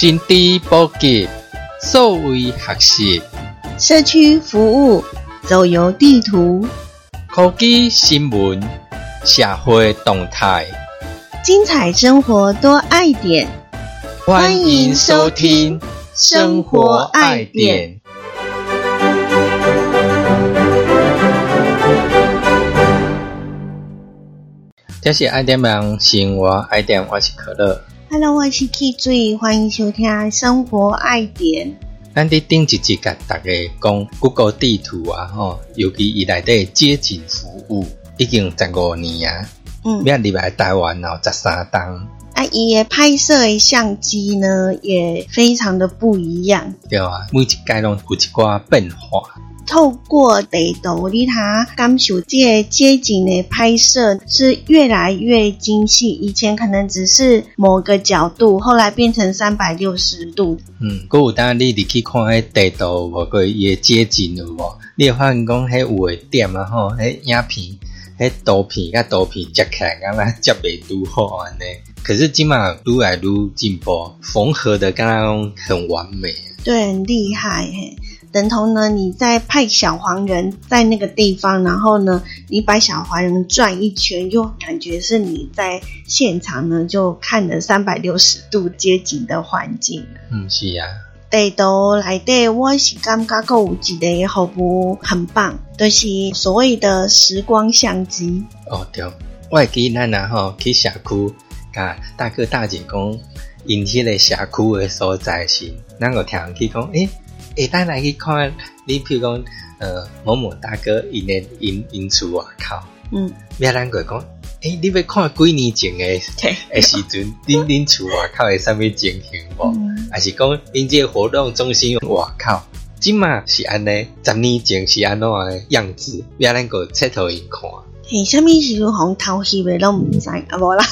新知普及，数位学习，社区服务，走游地图，科技新闻，社会动态，精彩生活多爱点。欢迎收听《生活爱点》。这是爱点网生活爱点，我是可乐。Hello，我是 K 水，欢迎收听《生活爱点》。咱伫顶一集甲大家讲 Google 地图啊，吼，尤其伊内底街景服务已经十五年啊，嗯，明入来台湾哦，十三档，啊，伊的拍摄的相机呢，也非常的不一样。对啊，每一届拢有一寡变化。透过地图，你他感受这个街景的拍摄是越来越精细。以前可能只是某个角度，后来变成三百六十度。嗯，佮有当你入去看迄地图，无过伊的街景有无？你会发现讲迄有诶点啊吼，迄影片、迄图片甲图片接起来，敢若接袂拄好安尼。可是今嘛愈来愈进步，缝合的敢若讲很完美。对，很厉害嘿。等同呢，你再派小黄人在那个地方，然后呢，你把小黄人转一圈，就感觉是你在现场呢，就看了三百六十度街景的环境。嗯，是啊。地图内底，我是感觉够有一个服务很棒，就是所谓的时光相机。哦对，我会记咱啊吼去社区，甲大哥大姐讲，因迄个社区诶所在是，咱有听人去讲，诶、诶，咱来去看，你譬如讲，呃，某某大哥因诶因因厝外口，嗯，要咱过讲，诶、你要看几年前诶对，诶时阵，恁恁厝外口诶啥物情形无？嗯，还是讲恁这个活动中心外口？即嘛是安尼，十年前是安怎诶样子？要咱个佚佗因看。嘿，啥物时阵红头翕诶，拢毋知啊，无啦。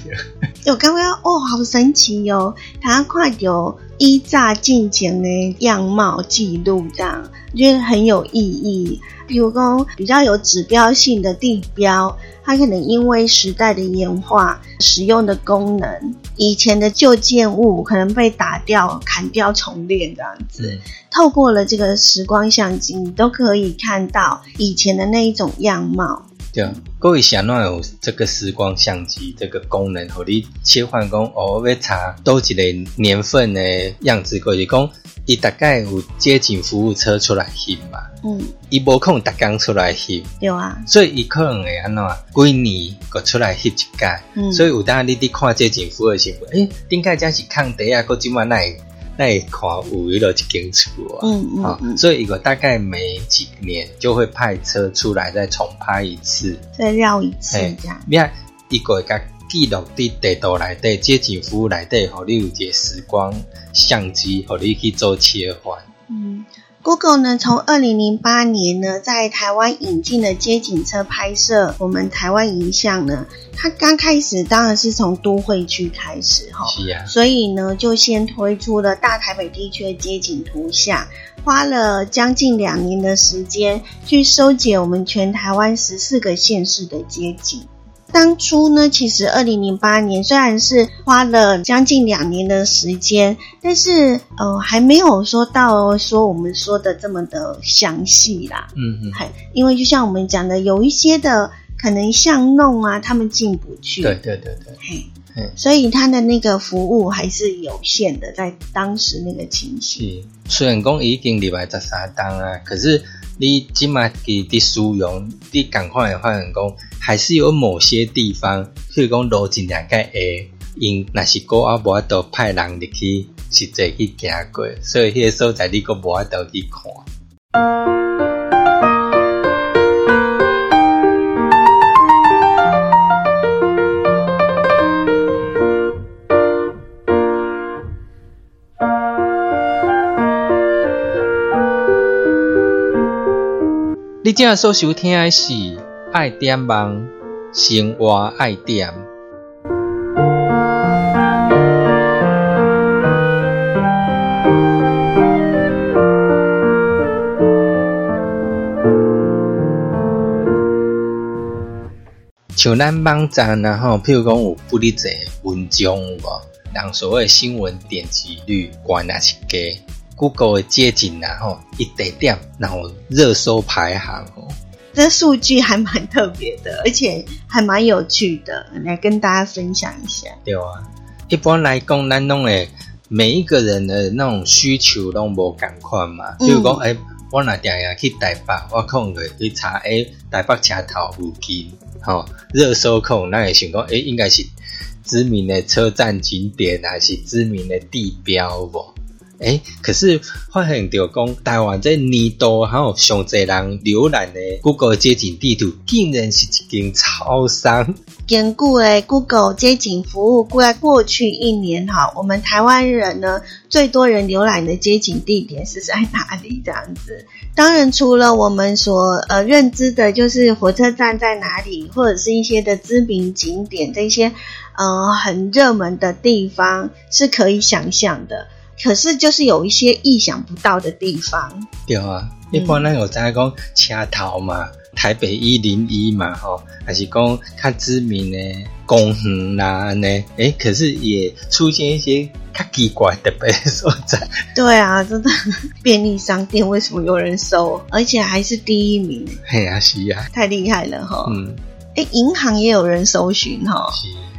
我感觉哦，好神奇哦！他看到依炸进前的样貌记录，这样觉得很有意义。比如说比较有指标性的地标，它可能因为时代的演化，使用的功能，以前的旧建物可能被打掉、砍掉、重练这样子。嗯透过了这个时光相机，你都可以看到以前的那一种样貌。对，各位想哪有这个时光相机这个功能，互你切换讲哦，要查多一个年份的样子，就是讲伊大概有街景服务车出来翕嘛，嗯，伊无可能逐工出来翕，对啊，所以伊可能会安怎几年个出来翕一届，嗯，所以有当你伫看街景服务的时候，诶、顶届才是空地啊，佮即满那会那也看有迄落一间厝啊。嗯嗯啊、嗯，所以一个大概每几年就会派车出来再重拍一次，再绕一次嘿这样。你看一个会甲记录伫地图内底、街景服务内底，和你有一个时光相机，和你去做切换。嗯，Google 呢，从二零零八年呢，在台湾引进了街景车拍摄我们台湾影像呢，它刚开始当然是从都会区开始哈，是啊，所以呢，就先推出了大台北地区的街景图像，花了将近两年的时间去收集我们全台湾十四个县市的街景。当初呢，其实二零零八年虽然是花了将近两年的时间，但是呃还没有说到说我们说的这么的详细啦。嗯嗯，嘿，因为就像我们讲的，有一些的可能巷弄啊，他们进不去。对对对对，嘿，嘿，所以他的那个服务还是有限的，在当时那个情形。是。虽然讲已经礼拜十三档啊，可是你即马伫伫使用，你赶快会发现讲，还是有某些地方，譬如讲路尽量较下，因若是过啊无法度派人入去实际去行过，所以迄个所在你个无法度去看。你正所收听的是《爱点网生活爱点》。像咱网站啊吼，譬如讲有不哩侪文章有无？人所谓新闻点击率关还是低，Google 的街景然后一得点，然后热搜排行哦。这数据还蛮特别的，而且还蛮有趣的，来跟大家分享一下。对啊，一般来讲，咱弄诶每一个人的那种需求拢无共款嘛。比如讲，诶，我若定定去台北，我可能会去查诶台北车头附近，吼热搜控，咱会想讲，诶，应该是知名的车站景点，还是知名的地标无？诶，可是发现到讲台湾这年度还有上侪人浏览的 Google 街景地图，竟然是一间超商。根据诶 Google 街景服务，在过去一年哈，我们台湾人呢最多人浏览的街景地点是在哪里？这样子，当然除了我们所呃认知的，就是火车站在哪里，或者是一些的知名景点，这些呃很热门的地方是可以想象的。可是，就是有一些意想不到的地方。对啊，一般咱有在讲车头嘛，台北一零一嘛，吼，还是讲较知名的公园啦呢？诶，可是也出现一些较奇怪的别所在。对啊，真的便利商店为什么有人搜，而且还是第一名？嘿啊，是啊，太厉害了哈。嗯，诶，银行也有人搜寻哈，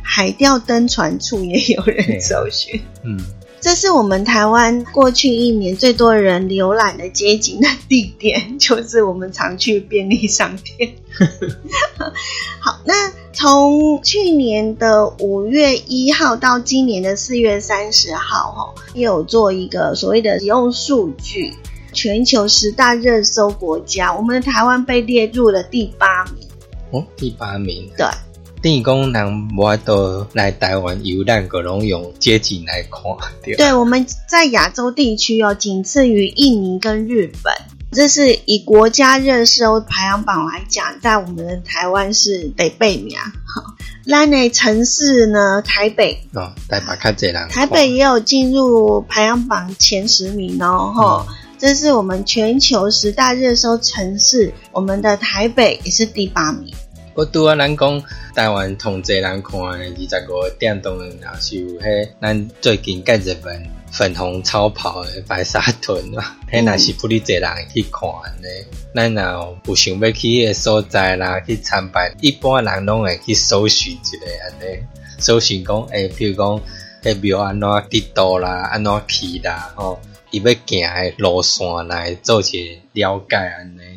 海钓登船处也有人搜寻，嗯。这是我们台湾过去一年最多人浏览的街景的地点，就是我们常去便利商店。好，那从去年的五月一号到今年的四月三十号，哈，也有做一个所谓的使用数据，全球十大热搜国家，我们的台湾被列入了第八名。哦，第八名。对。电工人我都来台湾游览，各种用街景来看。对，我们在亚洲地区哦，仅次于印尼跟日本。这是以国家热搜排行榜来讲，在我们的台湾是得背名。好，那内城市呢？台北哦，台北看这啦。台北也有进入排行榜前十名哦。哈，这是我们全球十大热搜城市，我们的台北也是第八名。我拄啊，咱讲台湾同济人看二十五点当然也是有迄咱最近介日本粉红超跑的白沙屯嘛，迄若是不哩济人去看呢。咱若有想要去个所在啦，去参拜，一般人拢会去搜寻一下安尼，搜寻讲，诶，比如讲，迄庙安怎地道啦，安怎去啦，吼，伊要行诶路线来做一了解安尼。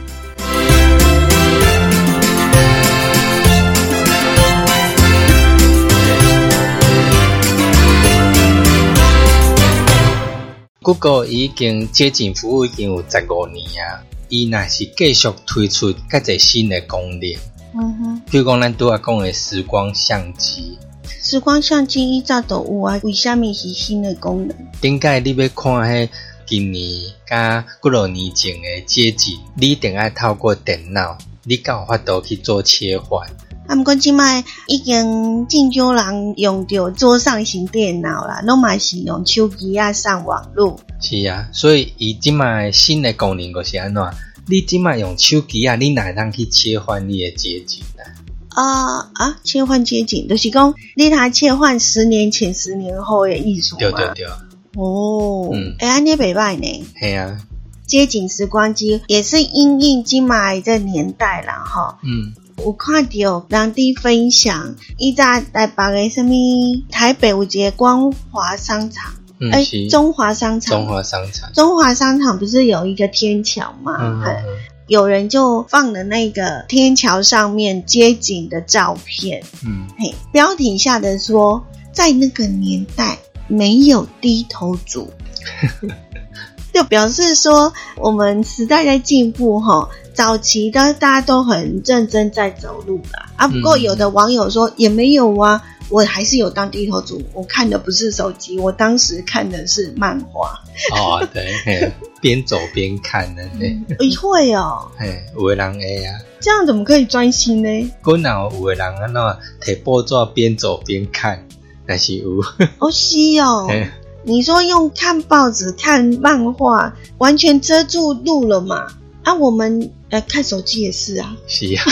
Google 已经接近服务已经有十五年啊，伊若是继续推出较侪新的功能，嗯哼，比如讲咱拄啊讲的时光相机，时光相机依早都有啊，为虾米是新的功能？顶解你要看迄今年甲几落年前的街景，你一定要透过电脑，你才有法度去做切换。他们讲即卖已经真少人用着桌上型电脑啦，拢嘛是用手机啊上网络。是啊，所以伊即卖新的功能就是安怎？你即卖用手机啊，你哪能去切换你的街景呢？啊啊，切换街景，就是讲你他切换十年前、十年后的艺术对对对。哦，嗯，哎，安尼袂歹呢。系啊，街景时光机也是因应今麦这年代啦，哈。嗯。有看到人哋分享，伊在台北嘅什么台北有一个光华商场，哎，中华商场，中华商场，中华商场不是有一个天桥吗？嗯。有人就放了那个天桥上面街景的照片，嗯，嘿，标题下的说，在那个年代没有低头族，就表示说我们时代在进步，哈。早期的大家都很认真在走路啦，啊，不过有的网友说也没有啊，我还是有当低头族，我看的不是手机，我当时看的是漫画。哦，对，边走边看的呢。诶会哦，嘿，有的人会啊，这样怎么可以专心呢？我哪有的人啊，那提报纸边走边看，但是有，哦是哦，嘿你说用看报纸、看漫画，完全遮住路了嘛？啊，我们呃看手机也是啊，是啊，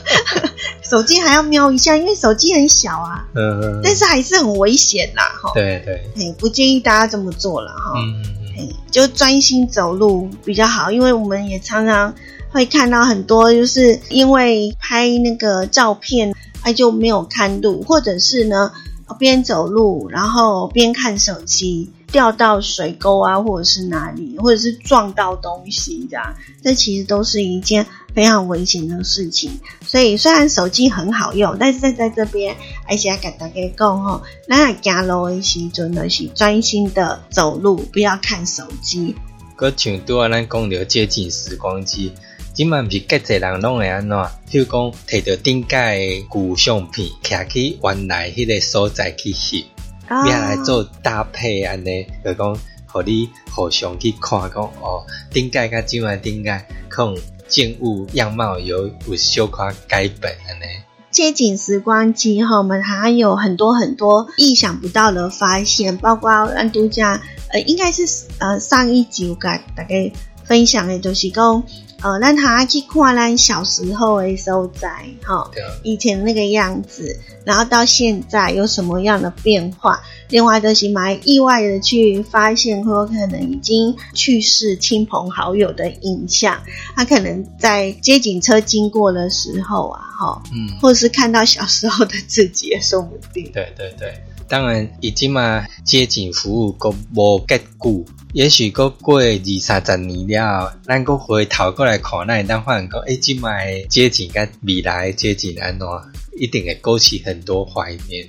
手机还要瞄一下，因为手机很小啊，嗯，但是还是很危险啦，哈。对对，嘿，不建议大家这么做了哈。嗯，就专心走路比较好，因为我们也常常会看到很多，就是因为拍那个照片，哎就没有看路，或者是呢边走路然后边看手机，掉到水沟啊，或者是哪里，或者是撞到东西这样，这其实都是一件非常危险的事情。所以虽然手机很好用，但是在在这边还是要跟大家讲吼，咱行路的时阵呢是专心的走路，不要看手机。佮像拄仔咱讲着接近时光机，即嘛毋是介侪人拢会安怎？譬如讲，摕着顶界的旧相片，徛去原来迄个所在去翕，来做搭配安尼，就讲，互你互相去看讲，哦，顶界甲即满顶界，可能景物样貌有有小可改变安尼。借景时光机哈，我们还有很多很多意想不到的发现，包括安度假，呃，应该是呃上一集我跟大家分享的，就是讲，呃，让他去看咱小时候的所在，哈，以前那个样子，然后到现在有什么样的变化？另外就是蛮意外的去发现，或可能已经去世亲朋好友的影像，他可能在街景车经过的时候啊，哈，嗯。或者是看到小时候的自己也说不定。对对对，当然，伊即嘛街景服务阁无结久，也许阁过二三十年了，咱阁回头过来看，咱会当发现讲，诶、即嘛的街景甲未来的街景安怎，一定会勾起很多怀念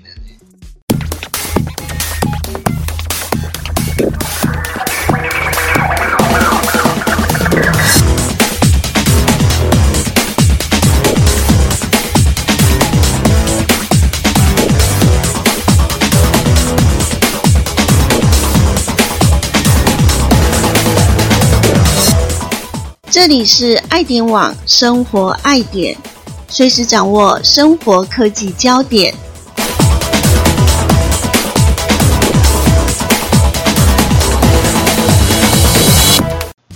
这里是爱点网生活爱点，随时掌握生活科技焦点。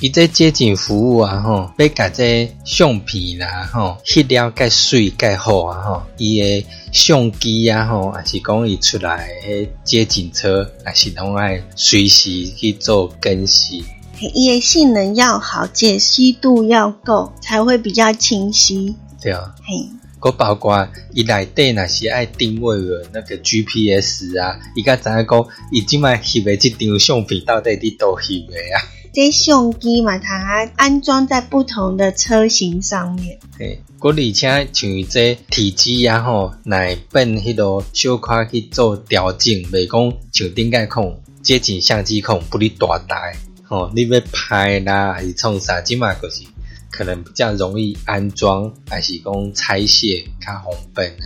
伊这街景服务啊，吼，要甲这相片啦，吼，翕了介水介好啊，吼，伊的相机啊，吼，还是讲伊出来的街景车，还是拢爱随时去做更新。嘿伊的性能要好，解析度要够，才会比较清晰。对啊。嘿，佮包括伊内底若是爱定位的那个 GPS 啊，伊甲知影讲，伊即摆翕的即张相片到底伫倒翕的啊？这相机嘛，它安装在不同的车型上面。嘿，佮而且像伊这体积啊吼，乃变迄落小可去做调整，袂讲像顶个控接近相机控不哩大台，哦、你要拍啦还是从啥，即嘛就是可能比较容易安装，还是讲拆卸较方便的。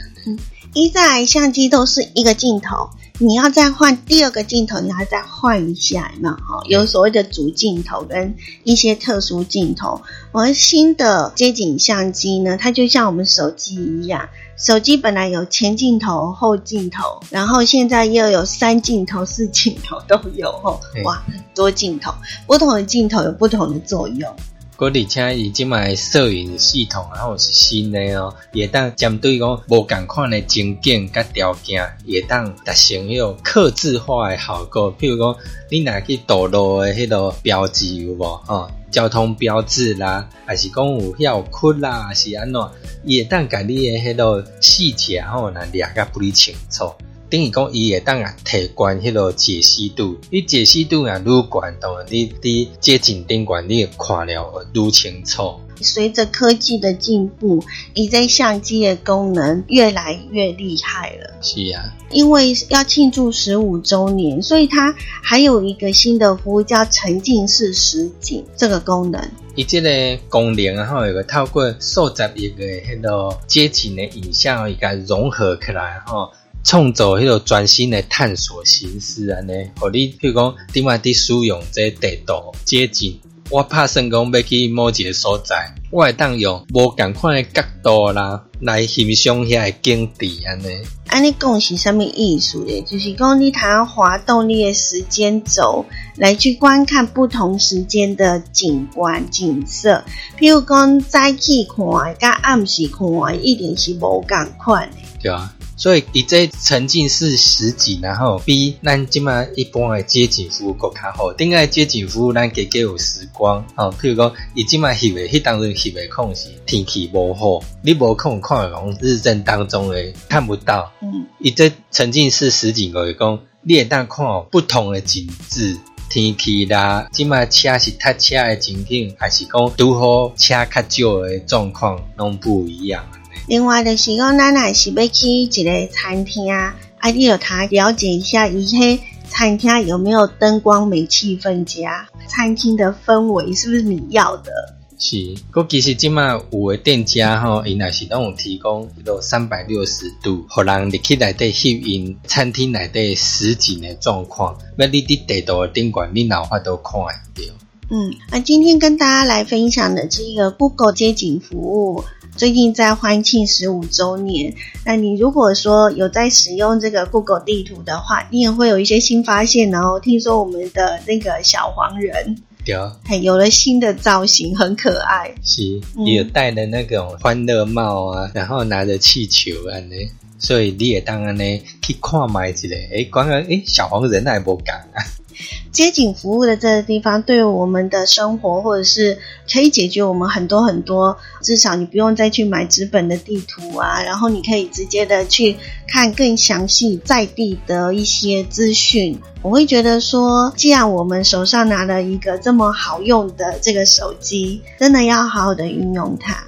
一在相机都是一个镜头，你要再换第二个镜头，你要再换一下，有没有？哈，有所谓的主镜头跟一些特殊镜头。而新的街景相机呢，它就像我们手机一样，手机本来有前镜头、后镜头，然后现在又有三镜头、四镜头都有，吼对，哇，很多镜头，不同的镜头有不同的作用。佮而且伊即卖摄影系统，然后是新的哦，也当针对讲无共款的情景甲条件，也当达成迄个克制化的效果。譬如讲，你若去道路的迄个标志有无？哦、交通标志啦，还是讲有遐有窟啦，是安怎？伊会当甲你的迄个细节吼，若掠甲不哩清楚。等于讲，伊会当啊提悬迄个解析度，你解析度啊愈悬，当然你伫街景顶悬，你会看了会愈清楚。随着科技的进步，你在相机的功能越来越厉害了。是啊，因为要庆祝十五周年，所以它还有一个新的服务叫沉浸式实景这个功能。伊即个功能然后，有个透过数十亿个迄个街景的影像，伊甲融合起来，吼，创造迄个全新的探索形式安尼，互你譬如讲顶摆伫使用这地图街景。我拍算讲要去某一个所在，我会当用无共款的角度啦，来欣赏遐个景致安尼。安尼讲是啥物意思咧？就是讲你通滑动你的时间轴，来去观看不同时间的景观景色。譬如讲早起看，甲暗时看，一定是无共款的。对啊。所以，伊这沉浸式实景，然后比咱即马一般的街景服务搁较好。顶个街景服务，咱加加有时光，哦，譬如讲，伊即马翕的，迄当中翕的空是天气无好，你无空看讲日正当中的看不到。嗯，伊这沉浸式实景就是讲，你会当看不同的景致、天气啦，即马车是塞车的情景，还是讲拄好车较少的状况，拢不一样。另外就是讲，咱也是要去一个餐厅，啊，你要他了解一下，伊迄餐厅有没有灯光煤、气氛家，餐厅的氛围是不是你要的？是，过其实即马有诶店家吼，伊若是拢有提供一个三百六十度，互人入去内底翕因餐厅内底实景的状况，要你伫地图的顶管，你脑法都看会到。嗯，那今天跟大家来分享的这个 Google 街景服务。最近在欢庆十五周年，那你如果说有在使用这个 Google 地图的话，你也会有一些新发现哦。听说我们的那个小黄人，对啊，有了新的造型，很可爱。是，也戴了那种欢乐帽啊，然后拿着气球啊，呢，所以你也当然呢去看买一个，哎，刚刚哎小黄人还不讲啊。街景服务的这个地方，对我们的生活，或者是可以解决我们很多很多，至少你不用再去买纸本的地图啊，然后你可以直接的去看更详细在地的一些资讯。我会觉得说，既然我们手上拿了一个这么好用的这个手机，真的要好好的运用它。